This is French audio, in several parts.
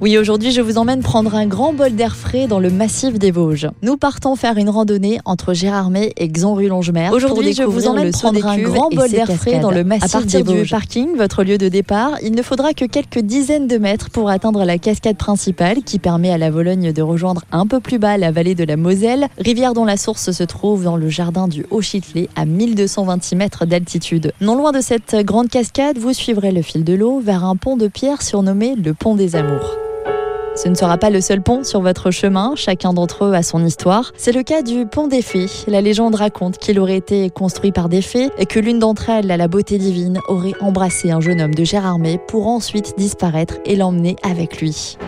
Oui, aujourd'hui, je vous emmène prendre un grand bol d'air frais dans le massif des Vosges. Nous partons faire une randonnée entre Gérardmer et Xanru-Longemer. Aujourd'hui, je vous emmène prendre un grand bol d'air frais dans le massif des Vosges. du parking, votre lieu de départ, il ne faudra que quelques dizaines de mètres pour atteindre la cascade principale qui permet à la Vologne de rejoindre un peu plus bas la vallée de la Moselle, rivière dont la source se trouve dans le jardin du Haut-Chitelet à 1226 mètres d'altitude. Non loin de cette grande cascade, vous suivrez le fil de l'eau vers un pont de pierre surnommé le pont des Amours. Ce ne sera pas le seul pont sur votre chemin, chacun d'entre eux a son histoire. C'est le cas du pont des fées. La légende raconte qu'il aurait été construit par des fées et que l'une d'entre elles, la beauté divine, aurait embrassé un jeune homme de Gérardmer pour ensuite disparaître et l'emmener avec lui.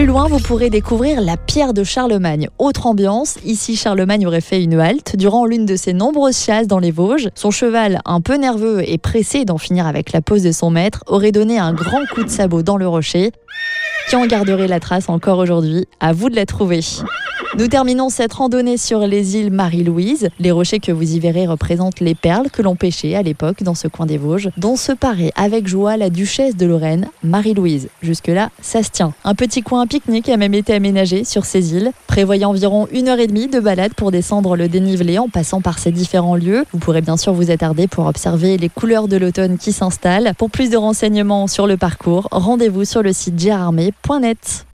Plus loin, vous pourrez découvrir la pierre de Charlemagne. Autre ambiance, ici Charlemagne aurait fait une halte durant l'une de ses nombreuses chasses dans les Vosges. Son cheval, un peu nerveux et pressé d'en finir avec la pose de son maître, aurait donné un grand coup de sabot dans le rocher. Qui en garderait la trace encore aujourd'hui? À vous de la trouver. Nous terminons cette randonnée sur les îles Marie-Louise. Les rochers que vous y verrez représentent les perles que l'on pêchait à l'époque dans ce coin des Vosges, dont se paraît avec joie la duchesse de Lorraine, Marie-Louise. Jusque-là, ça se tient. Un petit coin pique-nique a même été aménagé sur ces îles, prévoyant environ une heure et demie de balade pour descendre le dénivelé en passant par ces différents lieux. Vous pourrez bien sûr vous attarder pour observer les couleurs de l'automne qui s'installent. Pour plus de renseignements sur le parcours, rendez-vous sur le site gérardmer.net.